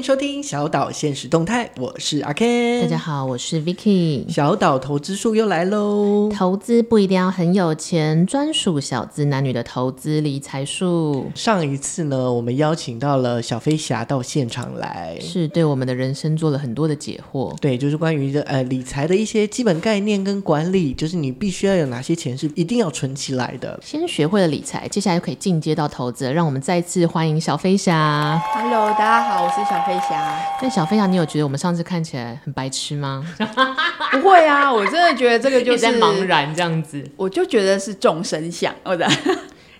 欢迎收听小岛现实动态，我是阿 Ken。大家好，我是 Vicky。小岛投资术又来喽！投资不一定要很有钱，专属小资男女的投资理财术。上一次呢，我们邀请到了小飞侠到现场来，是对我们的人生做了很多的解惑。对，就是关于的呃理财的一些基本概念跟管理，就是你必须要有哪些钱是一定要存起来的。先学会了理财，接下来就可以进阶到投资。让我们再次欢迎小飞侠。Hello，大家好，我是。小飞侠，但小飞侠，你有觉得我们上次看起来很白痴吗？不会啊，我真的觉得这个就是在茫然这样子，我就觉得是众生相，我的。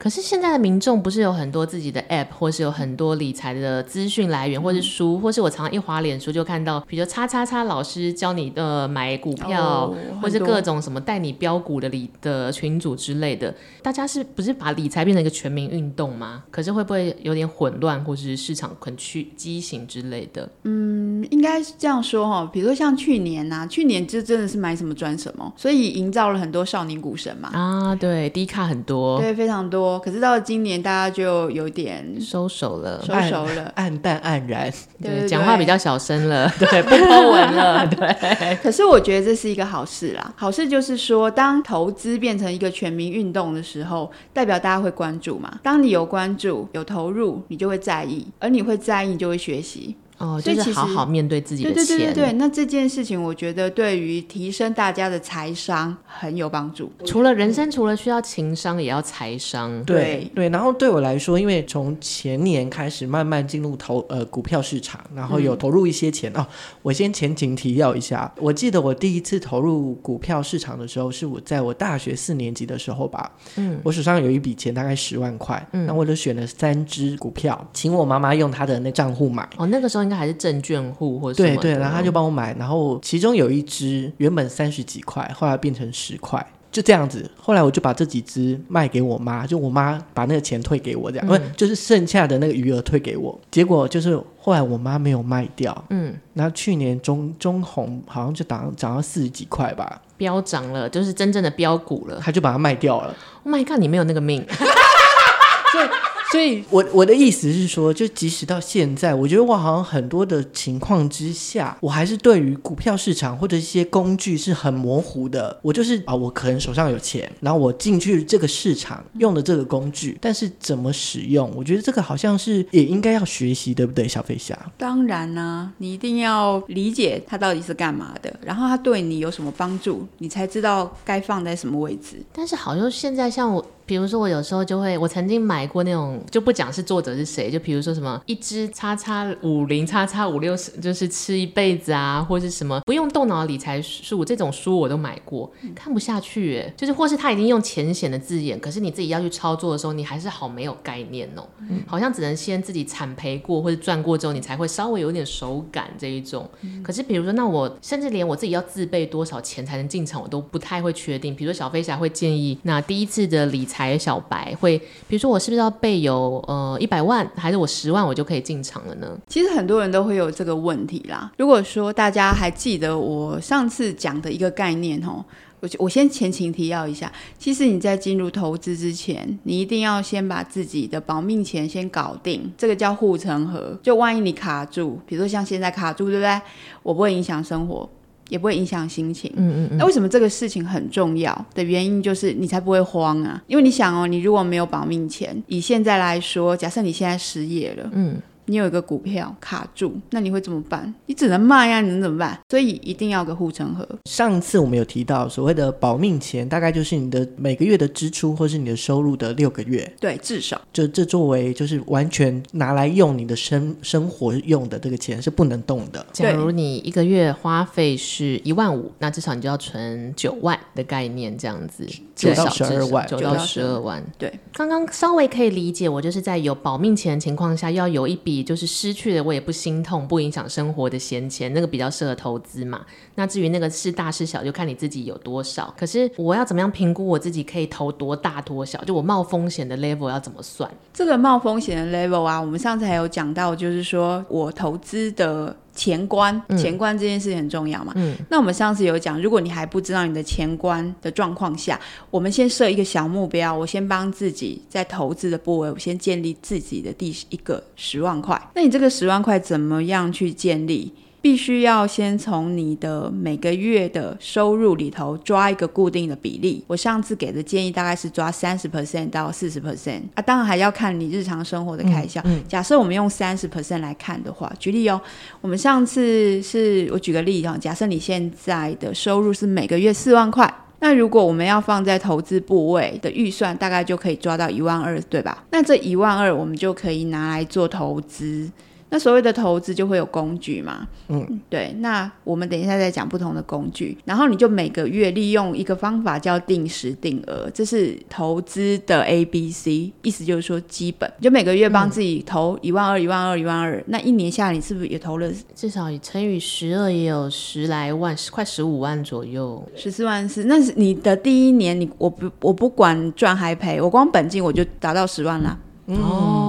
可是现在的民众不是有很多自己的 app，或是有很多理财的资讯来源，或是书，或是我常常一滑脸书就看到，比如叉叉叉老师教你的买股票，哦、或是各种什么带你标股的理的群组之类的。大家是不是把理财变成一个全民运动吗？可是会不会有点混乱，或是市场很去畸形之类的？嗯，应该是这样说哈。比如说像去年呐、啊，去年就真的是买什么赚什么，所以营造了很多少年股神嘛。啊，对，低卡很多，对，非常多。可是到了今年，大家就有点收手了，收手了，暗淡黯然，对，讲话比较小声了，对，不 po 文了，对。可是我觉得这是一个好事啦，好事就是说，当投资变成一个全民运动的时候，代表大家会关注嘛。当你有关注、有投入，你就会在意，而你会在意，你就会学习。哦，就是好好面对自己的钱。对对对对对，那这件事情，我觉得对于提升大家的财商很有帮助。除了人生，除了需要情商，也要财商。对对，然后对我来说，因为从前年开始慢慢进入投呃股票市场，然后有投入一些钱、嗯、哦。我先前情提要一下，我记得我第一次投入股票市场的时候，是我在我大学四年级的时候吧。嗯，我手上有一笔钱，大概十万块，嗯，那我就选了三只股票，请我妈妈用她的那账户买。哦，那个时候。那还是证券户或者对对，然后他就帮我买，然后其中有一只原本三十几块，后来变成十块，就这样子。后来我就把这几只卖给我妈，就我妈把那个钱退给我，这样，不、嗯、就是剩下的那个余额退给我。结果就是后来我妈没有卖掉，嗯，然后去年中中红好像就涨涨到四十几块吧，飙涨了，就是真正的飙股了，他就把它卖掉了。Oh my god，你没有那个命。所以所以我，我我的意思是说，就即使到现在，我觉得我好像很多的情况之下，我还是对于股票市场或者一些工具是很模糊的。我就是啊，我可能手上有钱，然后我进去这个市场用的这个工具，但是怎么使用，我觉得这个好像是也应该要学习，对不对，小飞侠？当然呢、啊，你一定要理解它到底是干嘛的，然后它对你有什么帮助，你才知道该放在什么位置。但是好像现在像我。比如说，我有时候就会，我曾经买过那种，就不讲是作者是谁，就比如说什么一支叉叉五零叉叉五六十，就是吃一辈子啊，或是什么不用动脑的理财书，这种书我都买过，看不下去耶，就是或是他已经用浅显的字眼，可是你自己要去操作的时候，你还是好没有概念哦，好像只能先自己惨赔过或者赚过之后，你才会稍微有点手感这一种。可是比如说，那我甚至连我自己要自备多少钱才能进场，我都不太会确定。比如说小飞侠会建议，那第一次的理财。还小白会，比如说我是不是要备有呃一百万，还是我十万我就可以进场了呢？其实很多人都会有这个问题啦。如果说大家还记得我上次讲的一个概念哦，我我先前情提要一下。其实你在进入投资之前，你一定要先把自己的保命钱先搞定，这个叫护城河。就万一你卡住，比如说像现在卡住，对不对？我不会影响生活。也不会影响心情。嗯嗯嗯。那为什么这个事情很重要的原因，就是你才不会慌啊。因为你想哦，你如果没有保命钱，以现在来说，假设你现在失业了，嗯。你有一个股票卡住，那你会怎么办？你只能卖呀、啊，你能怎么办？所以一定要有个护城河。上次我们有提到所谓的保命钱，大概就是你的每个月的支出，或是你的收入的六个月。对，至少就这作为就是完全拿来用你的生生活用的这个钱是不能动的。假如你一个月花费是一万五，那至少你就要存九万的概念，这样子九到十二万，九到十二万。对，刚刚稍微可以理解，我就是在有保命钱的情况下，要有一笔。就是失去了，我也不心痛，不影响生活的闲钱，那个比较适合投资嘛。那至于那个是大是小，就看你自己有多少。可是我要怎么样评估我自己可以投多大多小？就我冒风险的 level 要怎么算？这个冒风险的 level 啊，我们上次还有讲到，就是说我投资的前关，嗯前关这件事情很重要嘛。嗯，那我们上次有讲，如果你还不知道你的前关的状况下，我们先设一个小目标，我先帮自己在投资的部位，我先建立自己的第一个十万块。那你这个十万块怎么样去建立？必须要先从你的每个月的收入里头抓一个固定的比例。我上次给的建议大概是抓三十 percent 到四十 percent 啊，当然还要看你日常生活的开销。嗯嗯假设我们用三十 percent 来看的话，举例哦，我们上次是我举个例哈，假设你现在的收入是每个月四万块，那如果我们要放在投资部位的预算，大概就可以抓到一万二，对吧？那这一万二我们就可以拿来做投资。那所谓的投资就会有工具嘛，嗯，对。那我们等一下再讲不同的工具，然后你就每个月利用一个方法叫定时定额，这是投资的 A B C，意思就是说基本，就每个月帮自己投一万二、一万二、一万二，那一年下来你是不是也投了至少乘以十二也有十来万，快十五万左右。十四万四？那是你的第一年，你我不我不管赚还赔，我光本金我就达到十万啦。哦，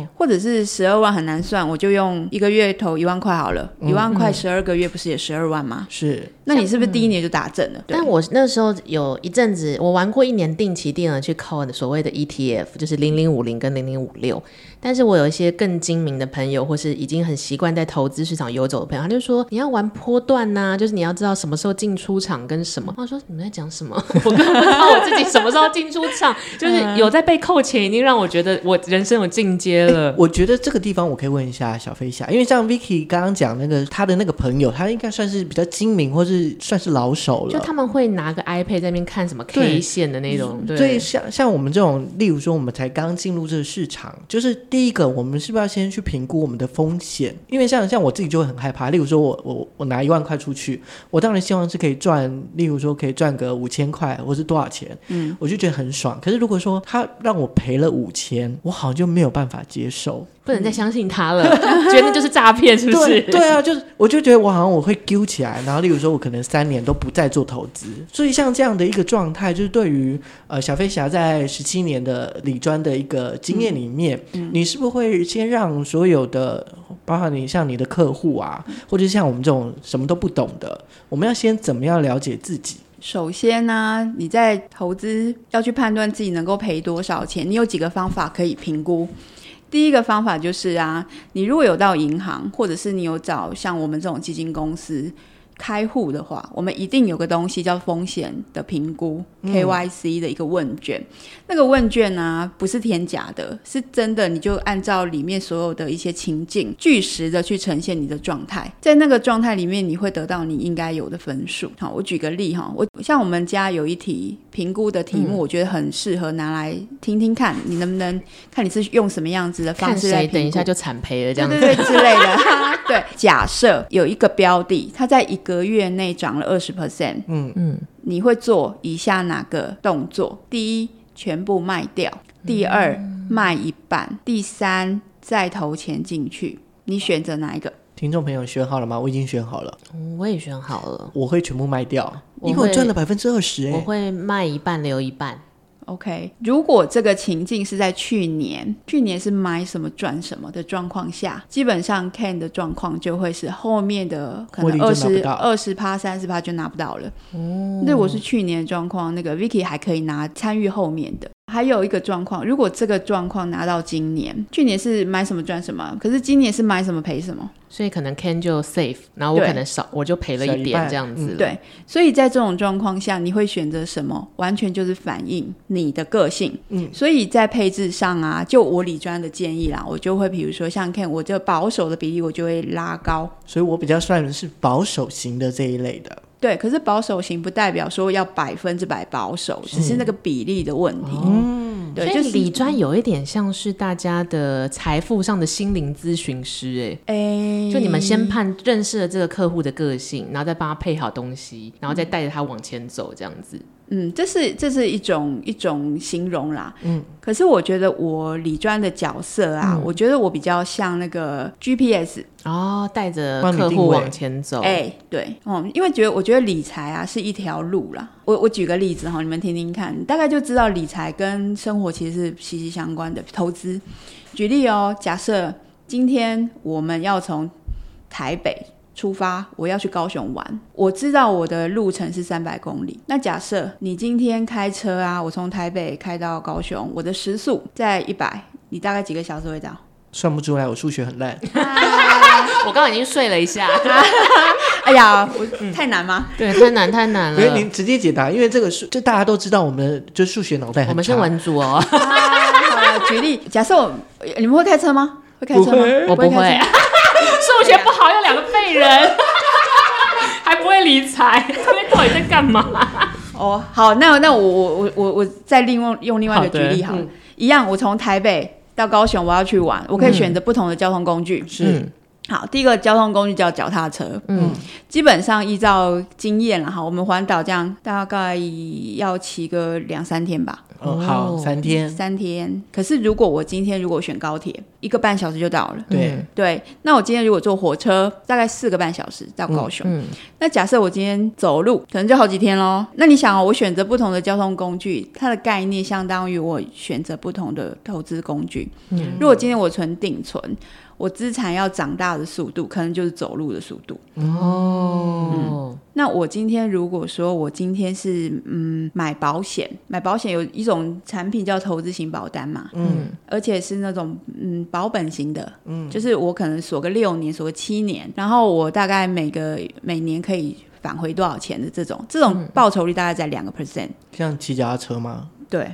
哎，或者是十二万很难算，我就用一个月投一万块好了，一、万块十二个月不是也十二万吗？是，那你是不是第一年就打正了？对但我那时候有一阵子，我玩过一年定期定额去扣的所谓的 ETF，就是零零五零跟零零五六。但是我有一些更精明的朋友，或是已经很习惯在投资市场游走的朋友，他就说你要玩波段呐、啊，就是你要知道什么时候进出场跟什么。我说你们在讲什么？我根本不知道我自己什么时候进出场，就是有在被扣钱，已经让我觉得我人生有进阶了。我觉得这个地方我可以问一下小飞侠，因为像 Vicky 刚刚讲那个他的那个朋友，他应该算是比较精明，或是算是老手了。就他们会拿个 iPad 在那边看什么 K 线的那种，对。所以像像我们这种，例如说我们才刚进入这个市场，就是第一个，我们是不是要先去评估我们的风险？因为像像我自己就会很害怕。例如说我我我拿一万块出去，我当然希望是可以赚，例如说可以赚个五千块，或是多少钱，嗯，我就觉得很爽。可是如果说他让我赔了五千，我好像就没有办法接受。不能再相信他了，觉得就是诈骗，是不是？对对啊，就是我就觉得我好像我会丢起来，然后例如说我可能三年都不再做投资，所以像这样的一个状态，就是对于呃小飞侠在十七年的理专的一个经验里面，嗯嗯、你是不是会先让所有的，包括你像你的客户啊，或者像我们这种什么都不懂的，我们要先怎么样了解自己？首先呢、啊，你在投资要去判断自己能够赔多少钱，你有几个方法可以评估。第一个方法就是啊，你如果有到银行，或者是你有找像我们这种基金公司开户的话，我们一定有个东西叫风险的评估、嗯、KYC 的一个问卷。那个问卷呢、啊，不是填假的，是真的，你就按照里面所有的一些情境，据实的去呈现你的状态。在那个状态里面，你会得到你应该有的分数。好，我举个例哈，我像我们家有一题评估的题目，我觉得很适合拿来听听看，你能不能看你是用什么样子的方式来？等一下就惨赔了这样子，对对对之类的。对，假设有一个标的，它在一个月内涨了二十 percent，嗯嗯，你会做以下哪个动作？第一，全部卖掉；第二，嗯、卖一半；第三，再投钱进去。你选择哪一个？听众朋友选好了吗？我已经选好了，嗯、我也选好了。我会全部卖掉，因为我赚了百分之二十。我会卖一半留一半。OK，如果这个情境是在去年，去年是买什么赚什么的状况下，基本上 Ken 的状况就会是后面的可能二十二十趴、三十趴就拿不到了。哦，那我是去年的状况，那个 Vicky 还可以拿参与后面的。还有一个状况，如果这个状况拿到今年，去年是买什么赚什么，可是今年是买什么赔什么，所以可能 Ken 就 safe，然后我可能少，我就赔了一点这样子。嗯。对，所以在这种状况下，你会选择什么？完全就是反映你的个性。嗯，所以在配置上啊，就我李专的建议啦，我就会比如说像 Ken，我这保守的比例我就会拉高，所以我比较算的是保守型的这一类的。对，可是保守型不代表说要百分之百保守，只是那个比例的问题。嗯，对，就是理专有一点像是大家的财富上的心灵咨询师，哎，哎，就你们先判认识了这个客户的个性，然后再帮他配好东西，然后再带着他往前走，这样子。嗯，这是这是一种一种形容啦。嗯，可是我觉得我理专的角色啊，嗯、我觉得我比较像那个 GPS 哦，带着客户往前走。哎，对，哦、嗯，因为觉得我觉得理财啊是一条路啦。我我举个例子哈，你们听听看，大概就知道理财跟生活其实是息息相关的。投资，举例哦，假设今天我们要从台北出发，我要去高雄玩，我知道我的路程是三百公里。那假设你今天开车啊，我从台北开到高雄，我的时速在一百，你大概几个小时会到？算不出来，我数学很烂。我刚刚已经睡了一下。哎呀，我太难吗？对，太难太难了。所以您直接解答，因为这个数，就大家都知道，我们就数学脑袋很差。我们是文组哦。好了，举例，假设我，你们会开车吗？会开车吗？我不会。数学不好，有两个废人，还不会理财，他们到底在干嘛？哦，好，那那我我我我我再另外用另外一个举例好了，一样，我从台北到高雄，我要去玩，我可以选择不同的交通工具。是，好，第一个交通工具叫脚踏车。嗯，基本上依照经验了哈，我们环岛这样大概要骑个两三天吧。哦，好，三天，三天。可是如果我今天如果选高铁，一个半小时就到了。对对。那我今天如果坐火车，大概四个半小时到高雄。嗯。那假设我今天走路，可能就好几天喽。那你想哦，我选择不同的交通工具，它的概念相当于我选择不同的投资工具。嗯。如果今天我存定存。我资产要长大的速度，可能就是走路的速度。哦、嗯，那我今天如果说我今天是嗯买保险，买保险有一种产品叫投资型保单嘛，嗯，而且是那种嗯保本型的，嗯，就是我可能锁个六年，锁个七年，然后我大概每个每年可以返回多少钱的这种，这种报酬率大概在两个 percent。像骑脚踏车吗？对。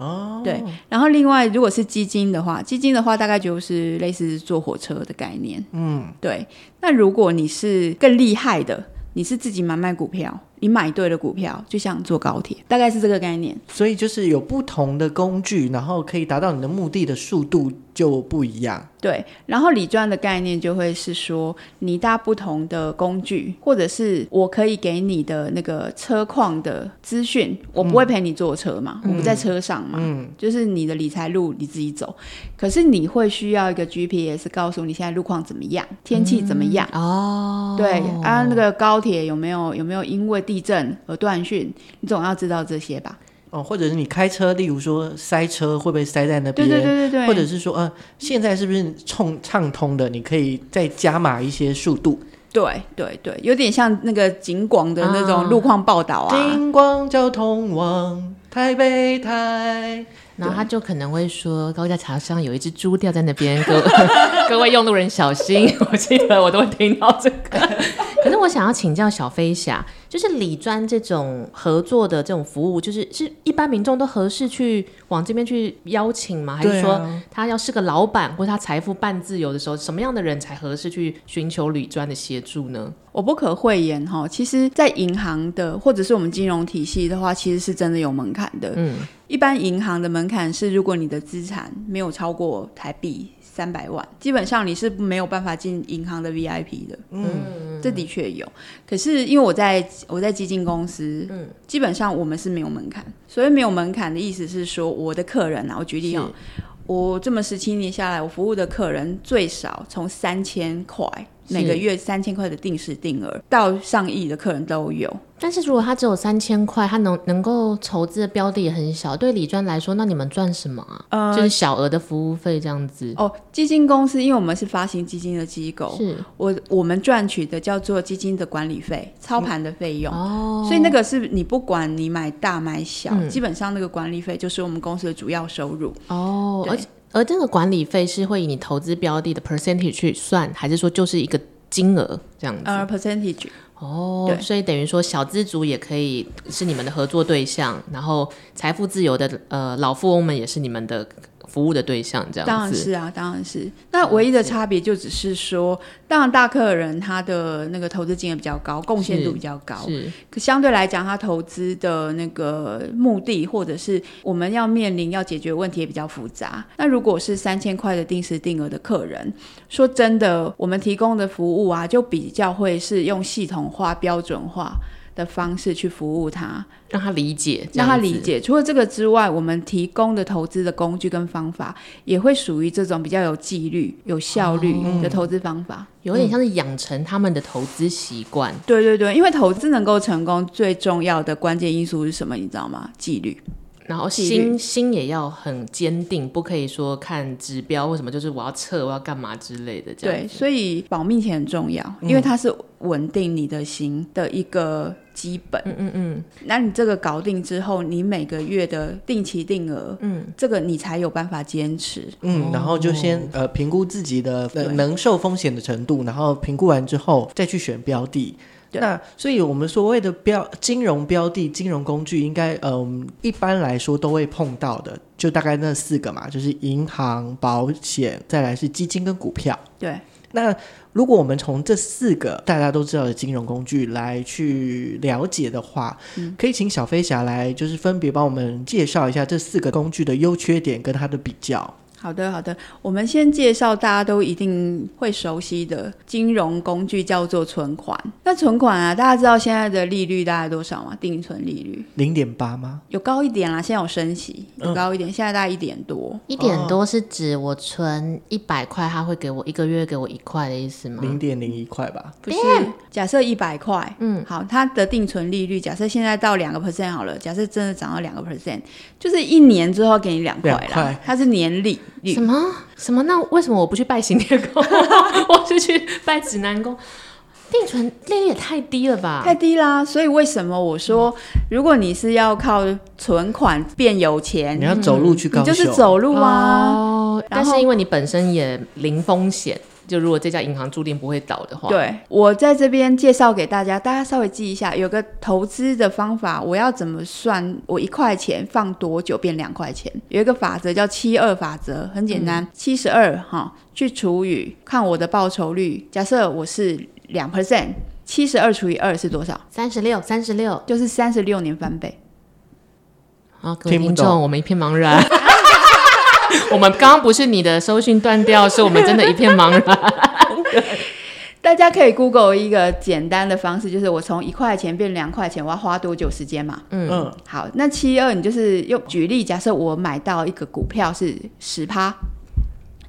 哦，对，然后另外如果是基金的话，基金的话大概就是类似坐火车的概念，嗯，对。那如果你是更厉害的，你是自己买卖股票。你买对了股票，就像坐高铁，大概是这个概念。所以就是有不同的工具，然后可以达到你的目的的速度就不一样。对，然后理专的概念就会是说，你搭不同的工具，或者是我可以给你的那个车况的资讯，我不会陪你坐车嘛，嗯、我不在车上嘛，嗯，就是你的理财路你自己走。可是你会需要一个 GPS 告诉你现在路况怎么样，天气怎么样、嗯、哦。对啊，那个高铁有没有有没有因为地震而断讯，你总要知道这些吧？哦，或者是你开车，例如说塞车会不会塞在那边？对对对对对。或者是说，呃，现在是不是畅畅通的？你可以再加码一些速度。对对对，有点像那个景广的那种路况报道啊。景广交通网，台北台。然后他就可能会说，高架桥上有一只猪掉在那边，各 各位用路人小心。我记得我都会听到这个。可是我想要请教小飞侠，就是理专这种合作的这种服务，就是是一般民众都合适去往这边去邀请吗？还是说他要是个老板或者他财富半自由的时候，什么样的人才合适去寻求理专的协助呢？我不可讳言哈，其实，在银行的或者是我们金融体系的话，其实是真的有门槛的。嗯，一般银行的门槛是，如果你的资产没有超过台币。三百万，基本上你是没有办法进银行的 VIP 的。嗯，这的确有。可是因为我在我在基金公司，嗯，基本上我们是没有门槛。所以没有门槛的意思是说，我的客人啊，我举例啊，我这么十七年下来，我服务的客人最少从三千块。每个月三千块的定时定额到上亿的客人都有，但是如果他只有三千块，他能能够筹资的标的也很小，对李专来说，那你们赚什么啊？呃，就是小额的服务费这样子。哦，基金公司，因为我们是发行基金的机构，是我我们赚取的叫做基金的管理费、操盘的费用。哦，所以那个是你不管你买大买小，嗯，基本上那个管理费就是我们公司的主要收入。哦，而且。而这个管理费是会以你投资标的的 percentage 去算，还是说就是一个金额这样子？呃，percentage。哦，对，所以等于说小资族也可以是你们的合作对象，然后财富自由的呃老富翁们也是你们的。服务的对象这样子，当然是啊，当然是。那唯一的差别就只是说，当然大客人他的那个投资金额比较高，贡献度比较高。是。可相对来讲，他投资的那个目的，或者是我们要面临要解决问题也比较复杂。那如果是三千块的定时定额的客人，说真的，我们提供的服务啊，就比较会是用系统化、标准化。的方式去服务他，让他理解，让他理解。除了这个之外，我们提供的投资的工具跟方法，也会属于这种比较有纪律、有效率的投资方法，哦，有点像是养成他们的投资习惯。对对对，因为投资能够成功，最重要的关键因素是什么？你知道吗？纪律。然后心心也要很坚定，不可以说看指标或什么，就是我要测，我要干嘛之类的。这样对，所以保命钱很重要，因为它是稳定你的心的一个基本。嗯嗯嗯。那你这个搞定之后，你每个月的定期定额，嗯，这个你才有办法坚持。嗯，然后就先呃评估自己的能受风险的程度，然后评估完之后再去选标的。那所以，我们所谓的标金融标的、金融工具，应该嗯，一般来说都会碰到的，就大概那四个嘛，就是银行、保险，再来是基金跟股票。对。那如果我们从这四个大家都知道的金融工具来去了解的话，嗯，可以请小飞侠来，就是分别帮我们介绍一下这四个工具的优缺点跟它的比较。好的，好的，我们先介绍大家都一定会熟悉的金融工具，叫做存款。那存款啊，大家知道现在的利率大概多少吗？定存利率零点八吗？有高一点啦，现在有升息，有高一点，嗯、现在大概一点多。一点多是指我存一百块，他会给我一个月给我一块的意思吗？零点零一块吧？不是，假设一百块，嗯，好，它的定存利率假设现在到两个 percent 好了，假设真的涨到两个 percent，就是一年之后给你两块啦，它是年利。什么什么？那为什么我不去拜行天宫？我是去拜指南宫？定存利率也太低了吧？太低啦！所以为什么我说，如果你是要靠存款变有钱，你要走路去高雄，你就是走路啊。哦，但是因为你本身也零风险。就如果这家银行注定不会倒的话，对，我在这边介绍给大家，大家稍微记一下，有个投资的方法，我要怎么算？我一块钱放多久变两块钱？有一个法则叫七二法则，很简单，七十二哈去除以看我的报酬率。假设我是两 percent，七十二除以二是多少？三十六，三十六，就是三十六年翻倍。好，各位听众，我们一片茫然。我们刚刚不是你的收讯断掉，是我们真的一片茫然。大家可以 Google 一个简单的方式，就是我从一块钱变两块钱，我要花多久时间嘛？嗯嗯。好，那七二你就是用举例，假设我买到一个股票是十趴，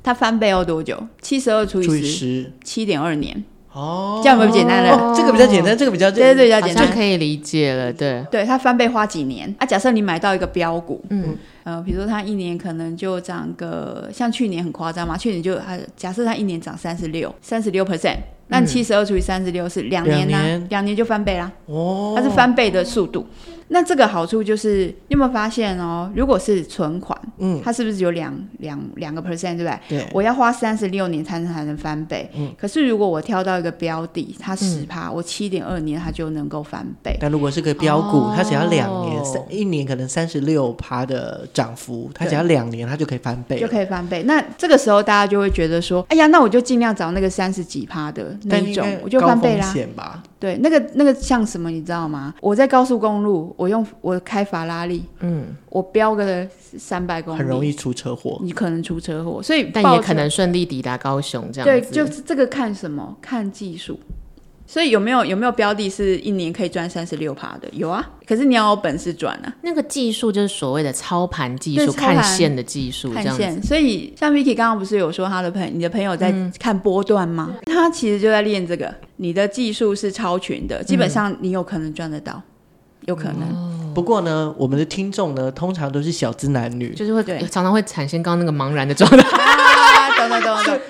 它翻倍要多久？七十二除以十，七点二年。哦，这样会不会简单了？哦，这个比较简单，这个比较对对对，比较简单，就可以理解了。对对，它翻倍花几年？啊，假设你买到一个标股，嗯。呃，比如说它一年可能就涨个，像去年很夸张嘛，去年就它假设它一年涨三十六，三十六 percent，那七十二除以三十六是两年呢，两年，年就翻倍啦。哦，它是翻倍的速度。那这个好处就是，你有没有发现哦？如果是存款，嗯，它是不是有两两两个 percent，对不对？对。我要花三十六年才能才能翻倍。嗯。可是如果我挑到一个标的，它十趴，我七点二年它就能够翻倍。但如果是个标股，它只要两年，三一年可能三十六趴的涨幅，它只要两年它就可以翻倍，就可以翻倍。那这个时候大家就会觉得说，哎呀，那我就尽量找那个三十几趴的那一种，我就翻倍啦。对，那个那个像什么，你知道吗？我在高速公路，我用我开法拉利，嗯，我飙个三百公里，很容易出车祸，你可能出车祸，所以但也可能顺利抵达高雄，这样子。对，就是这个看什么？看技术。所以有没有有没有标的是一年可以赚三十六趴的？有啊，可是你要有本事赚啊。那个技术就是所谓的操盘技术，看线的技术，看线。所以像 Vicky 刚刚不是有说他的朋友，你的朋友在看波段吗？嗯、他其实就在练这个。你的技术是超群的，基本上你有可能赚得到，嗯、有可能。哦、不过呢，我们的听众呢，通常都是小资男女，就是会对常常会产生刚刚那个茫然的状态。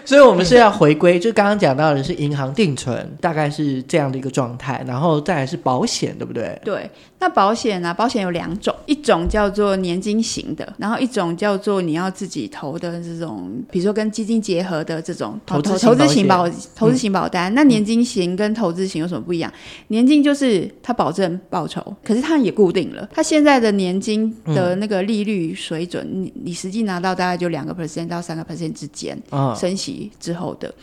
所以，我们是要回归，就刚刚讲到的是银行定存，大概是这样的一个状态，然后再来是保险，对不对？对。那保险呢？保险有两种，一种叫做年金型的，然后一种叫做你要自己投的这种，比如说跟基金结合的这种投投资型保投资型保单。那年金型跟投资型有什么不一样？年金就是它保证报酬，可是它也固定了。它现在的年金的那个利率水准，你你实际拿到大概就两个 percent 到三个 percent 之间。啊，升息之后的，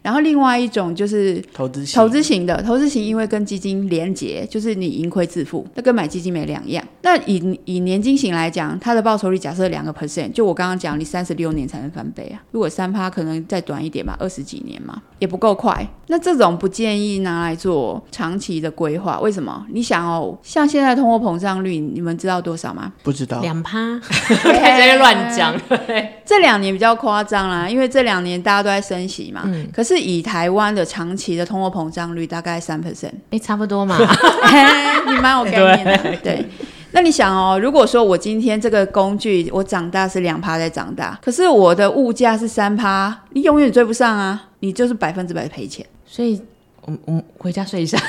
然后另外一种就是投资投资型的，投资型因为跟基金连结，就是你盈亏自负，那跟买基金没两样。那以以年金型来讲，它的报酬率假设两个 percent，就我刚刚讲，你三十六年才能翻倍啊。如果三趴可能再短一点吧，二十几年嘛，也不够快。那这种不建议拿来做长期的规划，为什么？你想哦，像现在通货膨胀率，你们知道多少吗？不知道，两趴，在这乱讲。这两年比较夸张啦，因为这两年大家都在升息嘛。嗯。可是以台湾的长期的通货膨胀率大概三 percent，哎，差不多嘛。你蛮有概 对。那你想哦，如果说我今天这个工具我长大是两趴在长大，可是我的物价是三趴，你永远追不上啊，你就是百分之百赔钱。所以，我我们回家睡一下。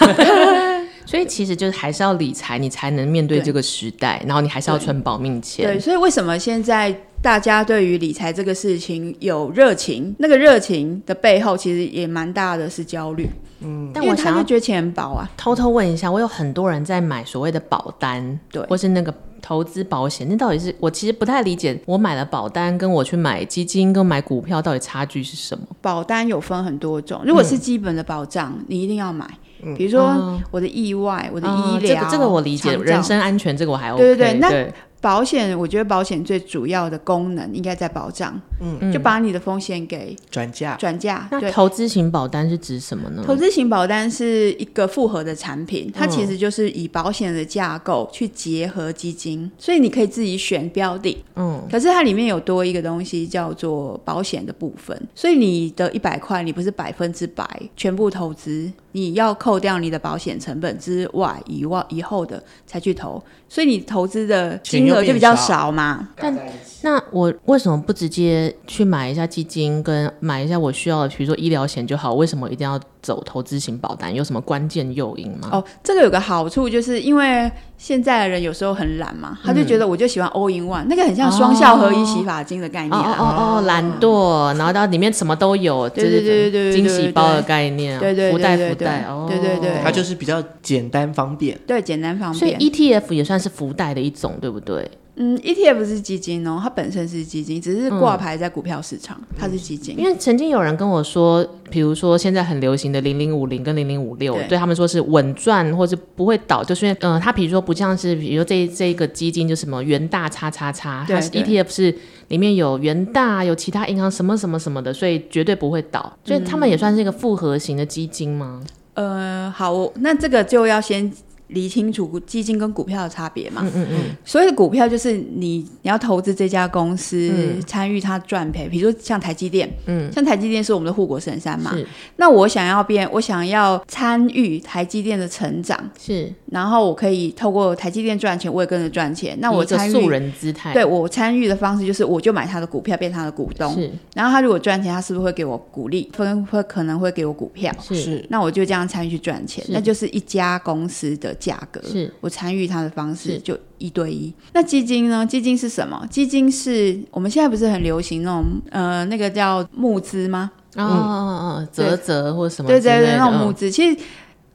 所以其实就是还是要理财，你才能面对这个时代，然后你还是要存保命钱。对，所以为什么现在大家对于理财这个事情有热情？那个热情的背后其实也蛮大的，是焦虑。嗯，但我想要觉得钱很薄啊。偷偷问一下，我有很多人在买所谓的保单，对，或是那个投资保险，那到底是我其实不太理解。我买了保单，跟我去买基金跟买股票到底差距是什么？保单有分很多种，如果是基本的保障，嗯、你一定要买。比如说我的意外，嗯、我的医疗、嗯，这个这个我理解，人身安全这个我还 OK。对对对，那。保险，我觉得保险最主要的功能应该在保障，嗯，就把你的风险给转嫁。转嫁。那投资型保单是指什么呢？投资型保单是一个复合的产品，它其实就是以保险的架构去结合基金，所以你可以自己选标的，嗯，可是它里面有多一个东西叫做保险的部分，所以你的一百块，你不是百分之百全部投资，你要扣掉你的保险成本之外，以外以后的才去投，所以你投资的金额就比较少嘛，但那我为什么不直接去买一下基金，跟买一下我需要的，比如说医疗险就好？为什么一定要走投资型保单？有什么关键诱因吗？哦，这个有个好处，就是因为现在的人有时候很懒嘛，他就觉得我就喜欢 all in one，、嗯、那个很像双效合一洗发精的概念、啊。哦哦哦，懒惰，然后到里面什么都有，对对对对对，惊喜包的概念，对对对，福袋福袋，哦，对对对，它就是比较简单方便，对，简单方便。所以 ETF 也算是福袋的一种，对不对？嗯，ETF 是基金哦，它本身是基金，只是挂牌在股票市场，嗯、它是基金。因为曾经有人跟我说，比如说现在很流行的零零五零跟零零五六，对他们说是稳赚或是不会倒，就是因为嗯，它比如说不像是，比如说这这个基金就什么元大叉叉叉，它是 ETF 是里面有元大有其他银行什么什么什么的，所以绝对不会倒。所以他们也算是一个复合型的基金吗？嗯、呃，好，那这个就要先。理清楚基金跟股票的差别嘛？嗯嗯嗯。所谓的股票就是你你要投资这家公司，参与它赚赔。比如说像台积电，嗯，像台积电是我们的护国神山嘛。是。那我想要变，我想要参与台积电的成长，是。然后我可以透过台积电赚钱，我也跟着赚钱。那我参与素人姿态。对，我参与的方式就是，我就买他的股票，变他的股东。是。然后他如果赚钱，他是不是会给我鼓励？分会可能会给我股票。是。那我就这样参与去赚钱，那就是一家公司的。价格是我参与它的方式就一对一。那基金呢？基金是什么？基金是我们现在不是很流行那种呃，那个叫募资吗？哦哦哦，啧啧或什么？对对对，那种募资。其实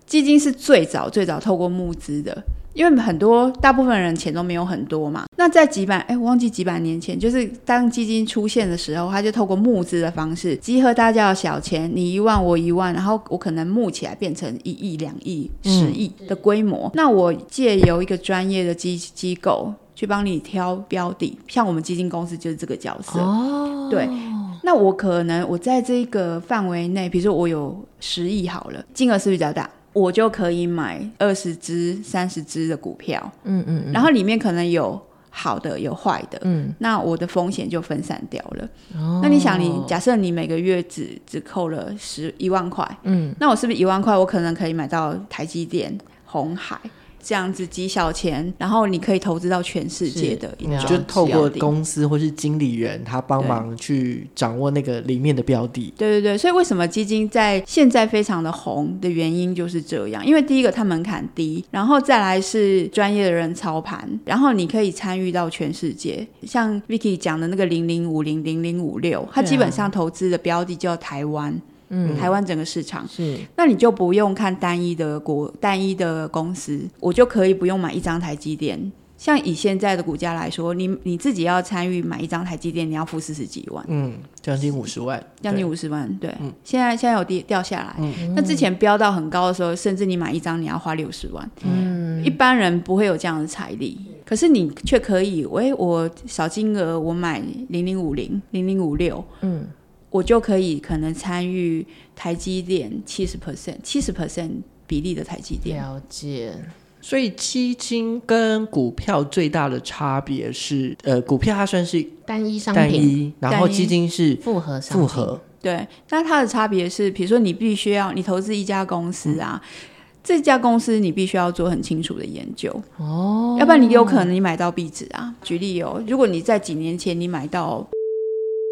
基金是最早最早透过募资的。因为很多大部分人钱都没有很多嘛，那在几百哎，我忘记几百年前，就是当基金出现的时候，他就透过募资的方式集合大家的小钱，你一万我一万，然后我可能募起来变成一亿、两亿、十亿的规模。嗯、那我借由一个专业的机机构去帮你挑标的，像我们基金公司就是这个角色。哦，对，那我可能我在这个范围内，比如说我有十亿好了，金额是不是比较大？我就可以买二十支、三十支的股票，嗯嗯，嗯，然后里面可能有好的，有坏的，嗯，那我的风险就分散掉了。哦，那你想你，你假设你每个月只只扣了十一万块，嗯，那我是不是一万块，我可能可以买到台积电、红海？这样子几小钱，然后你可以投资到全世界的一种，就透过公司或是经理人，他帮忙去掌握那个里面的标的。对对对，所以为什么基金在现在非常的红的原因就是这样，因为第一个它门槛低，然后再来是专业的人操盘，然后你可以参与到全世界。像 Vicky 讲的那个零零五零零零五六，它基本上投资的标的叫台湾。嗯，台湾整个市场。是，那你就不用看单一的国单一的公司，我就可以不用买一张台积电。像以现在的股价来说，你你自己要参与买一张台积电，你要付四十几万，嗯，将近五十万，将近五十万，对。嗯，现在现在有跌掉下来，嗯，那之前飙到很高的时候，甚至你买一张你要花六十万，嗯，一般人不会有这样的财力，可是你却可以，喂，我小金额我买零零五零零零五六，嗯。我就可以可能参与台积电七十 percent 七十 percent 比例的台积电。了解。所以基金跟股票最大的差别是，呃，股票它算是单一商品，单一，然后基金是复合商品。复合。对，那它的差别是，比如说你必须要你投资一家公司啊。嗯这家公司你必须要做很清楚的研究哦，要不然你有可能你买到壁纸啊。举例哦，如果你在几年前你买到。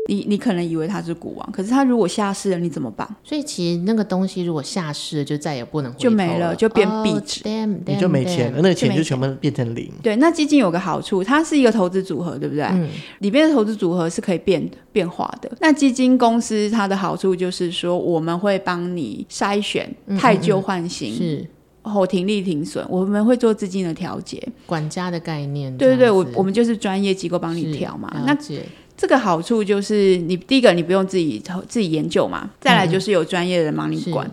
你你可能以为他是股王，可是他如果下市了，你怎么办？所以其实那个东西如果下市了，就再也不能回就没了，就变壁纸，oh, 你就没钱了，那个钱就全部变成零。对，那基金有个好处，它是一个投资组合，对不对？嗯，里边的投资组合是可以变变化的。那基金公司它的好处就是说，我们会帮你筛选汰旧换新，是后停利停损，我们会做资金的调节，管家的概念。对对对，我我们就是专业机构帮你调嘛。那这个好处就是，你第一个你不用自己自己研究嘛，再来就是有专业的人帮你管。嗯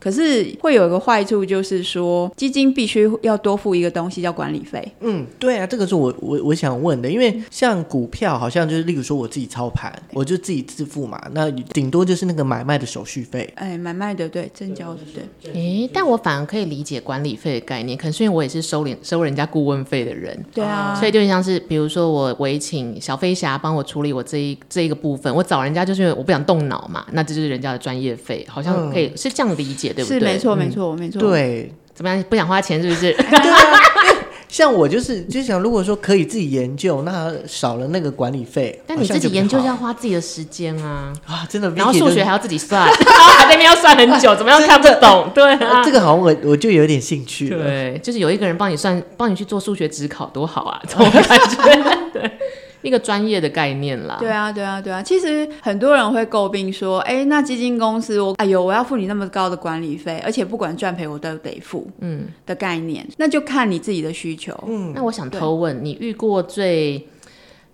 可是会有一个坏处，就是说基金必须要多付一个东西叫管理费。嗯，对啊，这个是我我我想问的，因为像股票好像就是，例如说我自己操盘，我就自己自付嘛，那顶多就是那个买卖的手续费。哎，买卖的对，证交的对。哎，但我反而可以理解管理费的概念，可能是因为我也是收领收人家顾问费的人。对啊，所以就像是比如说我委请小飞侠帮我处理我这一这一个部分，我找人家就是因为我不想动脑嘛，那这就是人家的专业费，好像可以、嗯、是这样理解。对不对？是没错，没错，没错。对，怎么样？不想花钱是不是？对啊，像我就是就想，如果说可以自己研究，那少了那个管理费。但你自己研究要花自己的时间啊！啊，真的，然后数学还要自己算，然 后还在那边要算很久，怎么样看不懂？对啊，这个好像我我就有点兴趣。对，就是有一个人帮你算，帮你去做数学指考，多好啊！这种感觉，对。一个专业的概念啦。对啊，对啊，对啊。其实很多人会诟病说：“哎，那基金公司我，哎呦，我要付你那么高的管理费，而且不管赚赔我都得付。”嗯，的概念，那就看你自己的需求。嗯，那我想偷问，你遇过最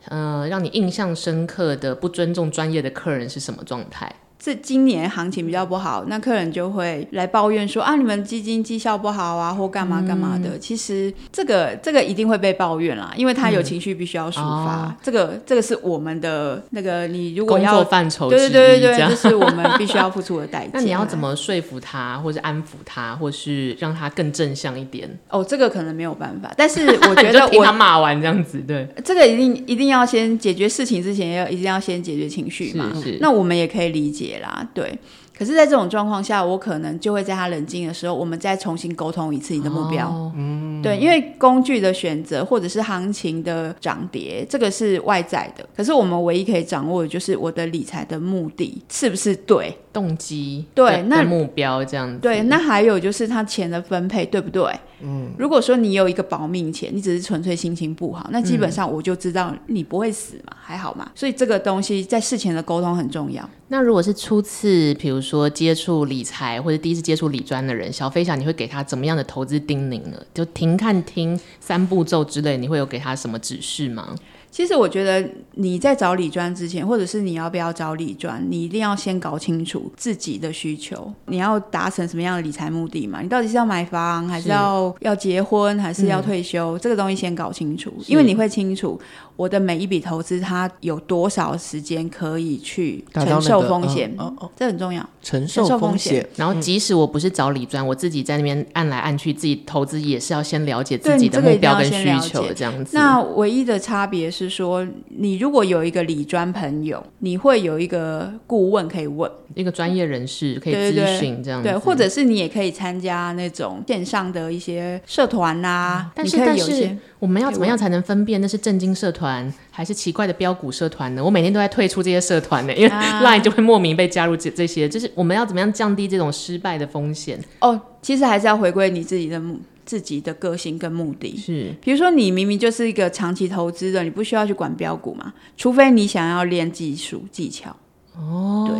呃让你印象深刻的不尊重专业的客人是什么状态？这今年行情比较不好，那客人就会来抱怨说啊，你们基金绩效不好啊，或干嘛干嘛的。嗯、其实这个这个一定会被抱怨啦，因为他有情绪必须要抒发。嗯哦、这个这个是我们的那个，你如果要工作范畴，对对对对对，这是我们必须要付出的代价。那你要怎么说服他，或是安抚他，或是让他更正向一点？哦，这个可能没有办法，但是我觉得 我听他骂完这样子，对，这个一定一定要先解决事情之前，要一定要先解决情绪嘛。是是那我们也可以理解。啦，对，可是，在这种状况下，我可能就会在他冷静的时候，我们再重新沟通一次你的目标。哦、嗯，对，因为工具的选择或者是行情的涨跌，这个是外在的，可是我们唯一可以掌握的就是我的理财的目的是不是对，动机对，那目标这样子。对，那还有就是他钱的分配对不对？嗯，如果说你有一个保命钱，你只是纯粹心情不好，那基本上我就知道你不会死嘛，嗯、还好嘛。所以这个东西在事前的沟通很重要。那如果是初次，比如说接触理财或者第一次接触理专的人，小飞侠，你会给他怎么样的投资叮咛呢？就停看听三步骤之类，你会有给他什么指示吗？其实我觉得你在找理专之前，或者是你要不要找理专，你一定要先搞清楚自己的需求，你要达成什么样的理财目的嘛？你到底是要买房，还是要是要结婚，还是要退休？嗯、这个东西先搞清楚，因为你会清楚我的每一笔投资它有多少时间可以去承受风险，哦哦，这很重要，承受风险。然后即使我不是找理专，嗯、我自己在那边按来按去，自己投资也是要先了解自己的目标跟需求这样子。那唯一的差别是。是说，你如果有一个理专朋友，你会有一个顾问可以问，一个专业人士可以咨询这样子。对，或者是你也可以参加那种线上的一些社团呐、啊。但是，但是我们要怎么样才能分辨那是正经社团还是奇怪的标股社团呢？我每天都在退出这些社团呢，因为 Line 就会莫名被加入这这些。就是我们要怎么样降低这种失败的风险？哦，其实还是要回归你自己的目。自己的个性跟目的是，比如说你明明就是一个长期投资的，你不需要去管标股嘛，除非你想要练技术技巧。哦，对。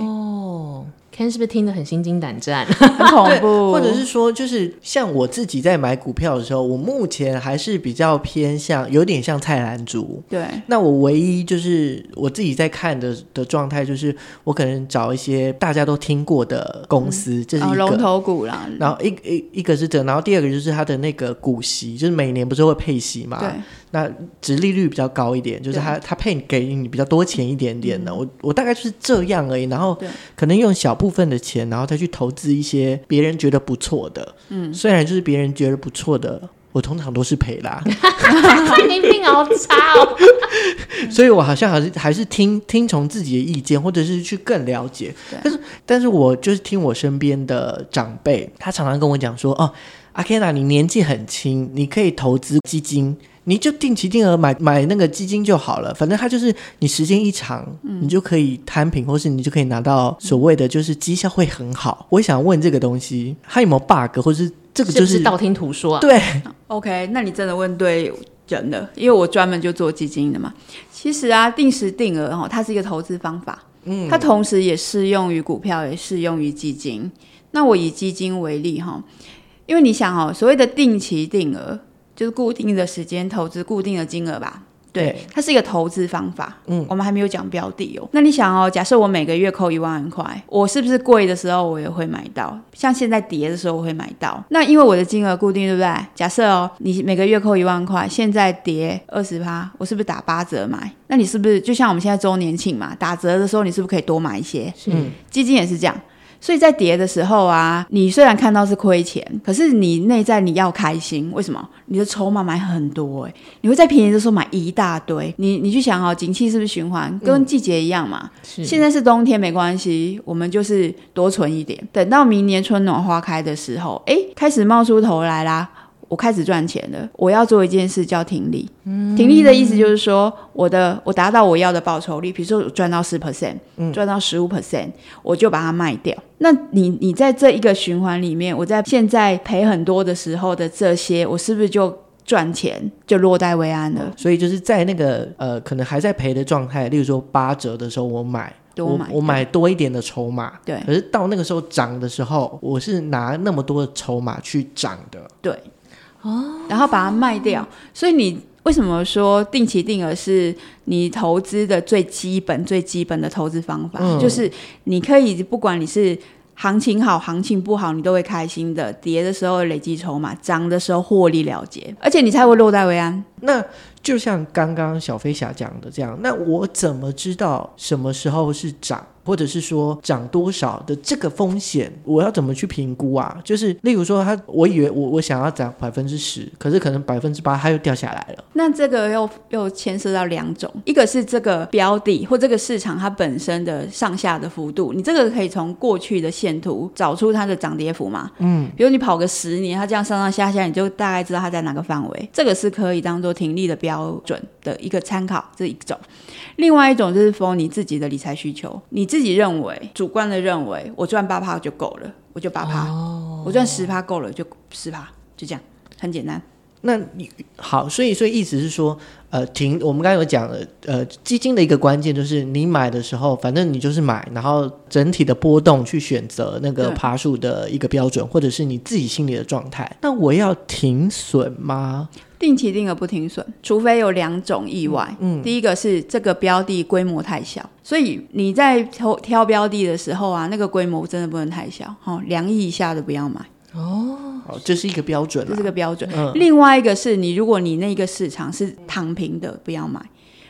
Ken 是不是听得很心惊胆战，很恐怖？或者是说，就是像我自己在买股票的时候，我目前还是比较偏向，有点像菜篮族。对。那我唯一就是我自己在看的的状态，就是我可能找一些大家都听过的公司，嗯、这是一个龙头股啦。然后一一一个是这，然后第二个就是它的那个股息，就是每年不是会配息嘛？对。那值利率比较高一点，就是他他配给你比较多钱一点点的。我我大概就是这样而已。然后可能用小部分的钱，然后再去投资一些别人觉得不错的。嗯，虽然就是别人觉得不错的，我通常都是赔啦。你命好差哦。所以我好像还是还是听听从自己的意见，或者是去更了解。但是但是我就是听我身边的长辈，他常常跟我讲说哦。阿 Ken 你年纪很轻，你可以投资基金。你就定期定额买买那个基金就好了，反正它就是你时间一长，嗯、你就可以摊平，或是你就可以拿到所谓的就是绩效会很好。我想问这个东西，它有没有 bug，或是这个就是，是，是道听途说啊？对，OK，那你真的问对人了，因为我专门就做基金的嘛。其实啊，定时定额哈，它是一个投资方法，嗯，它同时也适用于股票，也适用于基金。那我以基金为例哈，因为你想哦，所谓的定期定额。就是固定的时间投资固定的金额吧，对，对，它是一个投资方法。嗯，我们还没有讲标的哦。那你想哦，假设我每个月扣一万块，我是不是贵的时候我也会买到？像现在跌的时候我会买到。那因为我的金额固定，对不对？假设哦，你每个月扣一万块，现在跌二十趴，我是不是打八折买？那你是不是就像我们现在周年庆嘛，打折的时候你是不是可以多买一些？嗯，基金也是这样。所以在跌的时候啊，你虽然看到是亏钱，可是你内在你要开心，为什么？你的筹码买很多哎、欸，你会在便宜的时候买一大堆。你你去想哦，景气是不是循环？跟季节一样嘛。嗯、现在是冬天没关系，我们就是多存一点，等到明年春暖花开的时候，哎，开始冒出头来啦。我开始赚钱了，我要做一件事叫停利。嗯，停利的意思就是说，我的我达到我要的报酬率，比如说我赚到十 percent，赚到十五 percent，我就把它卖掉。那你你在这一个循环里面，我在现在赔很多的时候的这些，我是不是就赚钱就落袋为安了？嗯，所以就是在那个呃可能还在赔的状态，例如说八折的时候我买，多买我我买多一点的筹码，对。可是到那个时候涨的时候，我是拿那么多的筹码去涨的，对。然后把它卖掉，所以你为什么说定期定额是你投资的最基本、最基本的投资方法？嗯、就是你可以不管你是行情好、行情不好，你都会开心的。跌的时候累积筹码，涨的时候获利了结，而且你才会落袋为安。那就像刚刚小飞侠讲的这样，那我怎么知道什么时候是涨？或者是说涨多少的这个风险，我要怎么去评估啊？就是例如说，他我以为我我想要涨百分之十，可是可能百分之八它又掉下来了。那这个又又牵涉到两种，一个是这个标的或这个市场它本身的上下的幅度，你这个可以从过去的线图找出它的涨跌幅嘛？嗯，比如你跑个十年，它这样上上下下，你就大概知道它在哪个范围。这个是可以当做停利的标准的一个参考，这一种。另外一种就是 for 你自己的理财需求，你自己认为主观的认为，我赚八趴就够了，我就八趴，哦、我赚十趴够了就十趴，就这样，很简单。那你好，所以所以意思是说，呃，停，我们刚刚有讲了，呃，基金的一个关键就是你买的时候，反正你就是买，然后整体的波动去选择那个爬树的一个标准，或者是你自己心里的状态。那我要停损吗？定期定额不停损，除非有两种意外。嗯，第一个是这个标的规模太小，所以你在挑挑标的的时候啊，那个规模真的不能太小，哦，两亿以下的不要买。哦，哦，这是一个标准，这是个标准。嗯，另外一个是你，如果你那个市场是躺平的，不要买。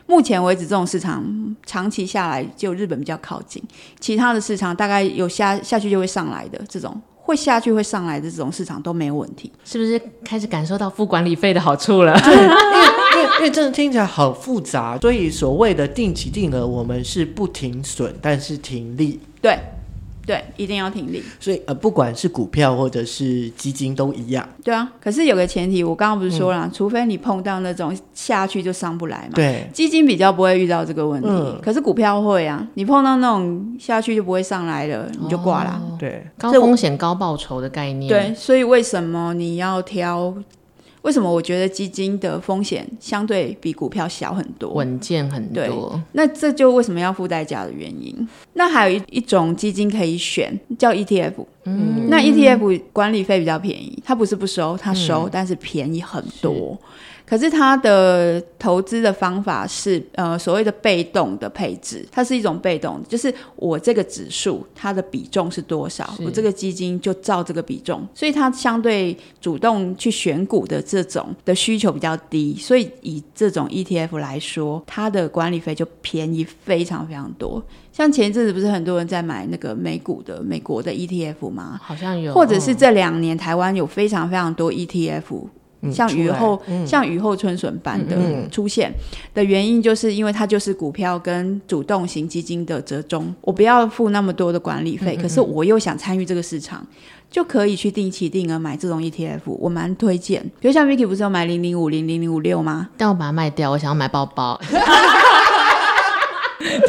目前为止，这种市场长期下来，就日本比较靠近，其他的市场大概有下下去就会上来的这种。会下去会上来的这种市场都没有问题，是不是开始感受到付管理费的好处了？对，因为因为因为真的听起来好复杂，所以所谓的定期定额，我们是不停损，但是停利。对。对，一定要停利。所以呃，不管是股票或者是基金都一样。对啊，可是有个前提，我刚刚不是说了，嗯、除非你碰到那种下去就上不来嘛。对，基金比较不会遇到这个问题，嗯、可是股票会啊。你碰到那种下去就不会上来了，你就挂了。哦、对，高风险高报酬的概念。对，所以为什么你要挑？为什么我觉得基金的风险相对比股票小很多，稳健很多？那这就为什么要付代价的原因。那还有一一种基金可以选，叫 ETF。嗯，那 ETF 管理费比较便宜，它不是不收，它收，嗯、但是便宜很多。可是它的投资的方法是呃所谓的被动的配置，它是一种被动，就是我这个指数它的比重是多少，我这个基金就照这个比重，所以它相对主动去选股的这种的需求比较低，所以以这种 ETF 来说，它的管理费就便宜非常非常多。像前一阵子不是很多人在买那个美股的美国的 ETF 吗？好像有，或者是这两年台湾有非常非常多 ETF。像雨后、嗯、像雨后春笋般的出现的原因，就是因为它就是股票跟主动型基金的折中，我不要付那么多的管理费，嗯、可是我又想参与这个市场，就可以去定期定额买这种 ETF，我蛮推荐。比如像 Vicky 不是有买零零五零零零五六吗？但我把它卖掉，我想要买包包。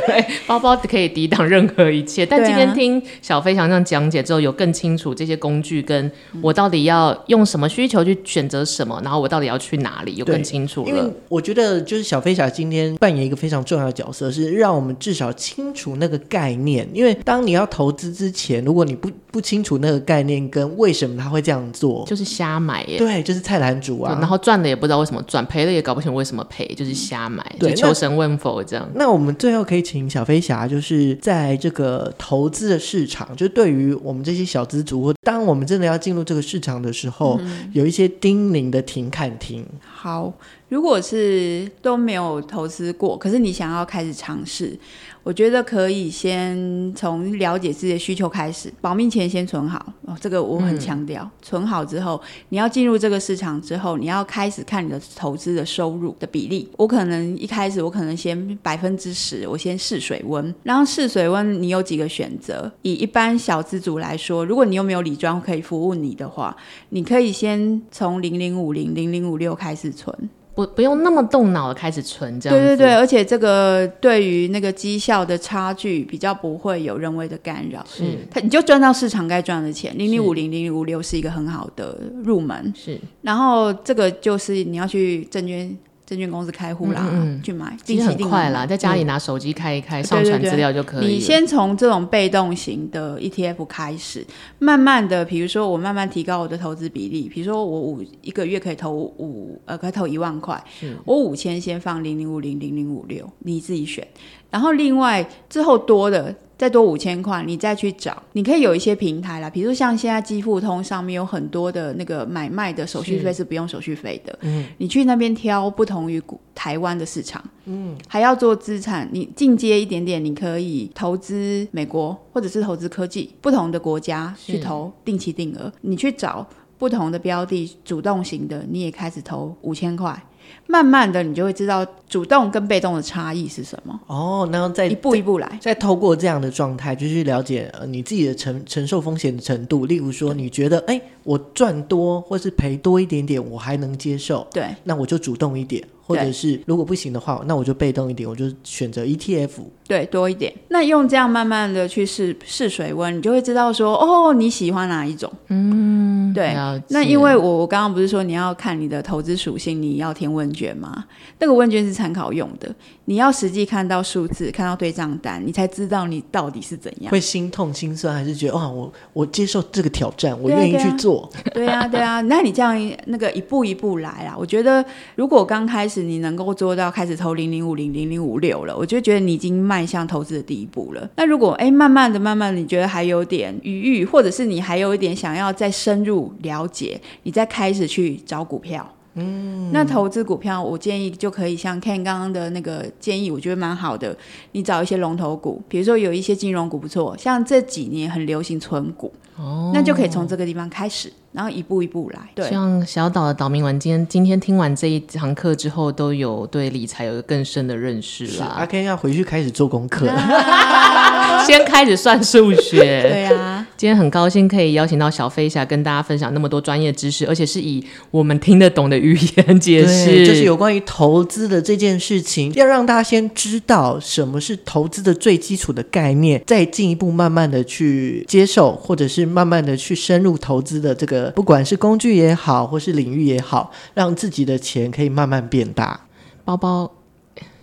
对，包包可以抵挡任何一切。但今天听小飞翔这样讲解之后，有更清楚这些工具跟我到底要用什么需求去选择什么，然后我到底要去哪里，有更清楚了。因为我觉得，就是小飞侠今天扮演一个非常重要的角色，是让我们至少清楚那个概念。因为当你要投资之前，如果你不不清楚那个概念跟为什么他会这样做，就是瞎买耶。对，就是菜篮族啊。然后赚了也不知道为什么赚，赔了也搞不清为什么赔，就是瞎买，对，求神问佛这样。那我们最后可以请小飞侠，就是在这个投资的市场，就对于我们这些小资族，当我们真的要进入这个市场的时候，嗯、有一些叮咛的停看停。好，如果是都没有投资过，可是你想要开始尝试。我觉得可以先从了解自己的需求开始，保命钱先存好哦，这个我很强调。嗯、存好之后，你要进入这个市场之后，你要开始看你的投资的收入的比例。我可能一开始我可能先百分之十，我先试水温。然后试水温，你有几个选择？以一般小资族来说，如果你又没有理专可以服务你的话，你可以先从零零五零、零零五六开始存。不不用那么动脑的开始存，这样。对对对，而且这个对于那个绩效的差距比较不会有人为的干扰。是，它你就赚到市场该赚的钱。零零五零零零五六是一个很好的入门。是，然后这个就是你要去证券。证券公司开户啦，嗯嗯去买，其实很快啦，在家里拿手机开一开，嗯、上传资料就可以。你先从这种被动型的 ETF 开始，慢慢的，比如说我慢慢提高我的投资比例，比如说我五一个月可以投五呃，可以投一万块，我五千先放零零五零零零五六，你自己选，然后另外之后多的。再多五千块，你再去找，你可以有一些平台啦，比如像现在基富通上面有很多的那个买卖的手续费是不用手续费的，嗯，你去那边挑不同于台湾的市场，嗯，还要做资产，你进阶一点点，你可以投资美国或者是投资科技，不同的国家去投定期定额，你去找不同的标的，主动型的你也开始投五千块。慢慢的，你就会知道主动跟被动的差异是什么。哦，然后再一步一步来，再，再透过这样的状态，就去了解呃你自己的承承受风险的程度。例如说，你觉得哎，我赚多或是赔多一点点，我还能接受。对，那我就主动一点。或者是如果不行的话，那我就被动一点，我就选择 ETF，对，多一点。那用这样慢慢的去试试水温，你就会知道说，哦，你喜欢哪一种？嗯，对。那因为我我刚刚不是说你要看你的投资属性，你要填问卷吗？那个问卷是参考用的，你要实际看到数字，看到对账单，你才知道你到底是怎样。会心痛心酸，还是觉得哇，我我接受这个挑战，我愿意去做。对啊，对啊。那你这样那个一步一步来啊，我觉得如果刚开始。你能够做到开始投零零五零零零五六了，我就觉得你已经迈迈向投资的第一步了。那如果哎，慢慢的、慢慢的，你觉得还有点余裕，或者是你还有一点想要再深入了解，你再开始去找股票。嗯，那投资股票，我建议就可以像 Ken 刚刚的那个建议，我觉得蛮好的。你找一些龙头股，比如说有一些金融股不错，像这几年很流行存股，哦，那就可以从这个地方开始。然后一步一步来，对。希望小岛的岛民们今天今天听完这一堂课之后，都有对理财有个更深的认识了。阿 Ken 要回去开始做功课，先开始算数学。对啊，今天很高兴可以邀请到小飞侠跟大家分享那么多专业知识，而且是以我们听得懂的语言解释，就是有关于投资的这件事情，要让大家先知道什么是投资的最基础的概念，再进一步慢慢的去接受，或者是慢慢的去深入投资的这个。不管是工具也好，或是领域也好，让自己的钱可以慢慢变大，包包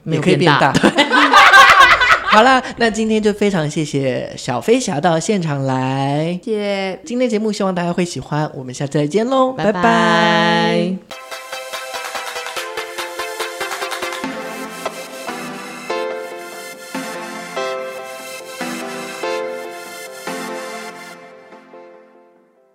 也可以变大。好了，那今天就非常谢谢小飞侠到现场来，谢谢。今天节目希望大家会喜欢，我们下次再见喽，拜拜。拜拜。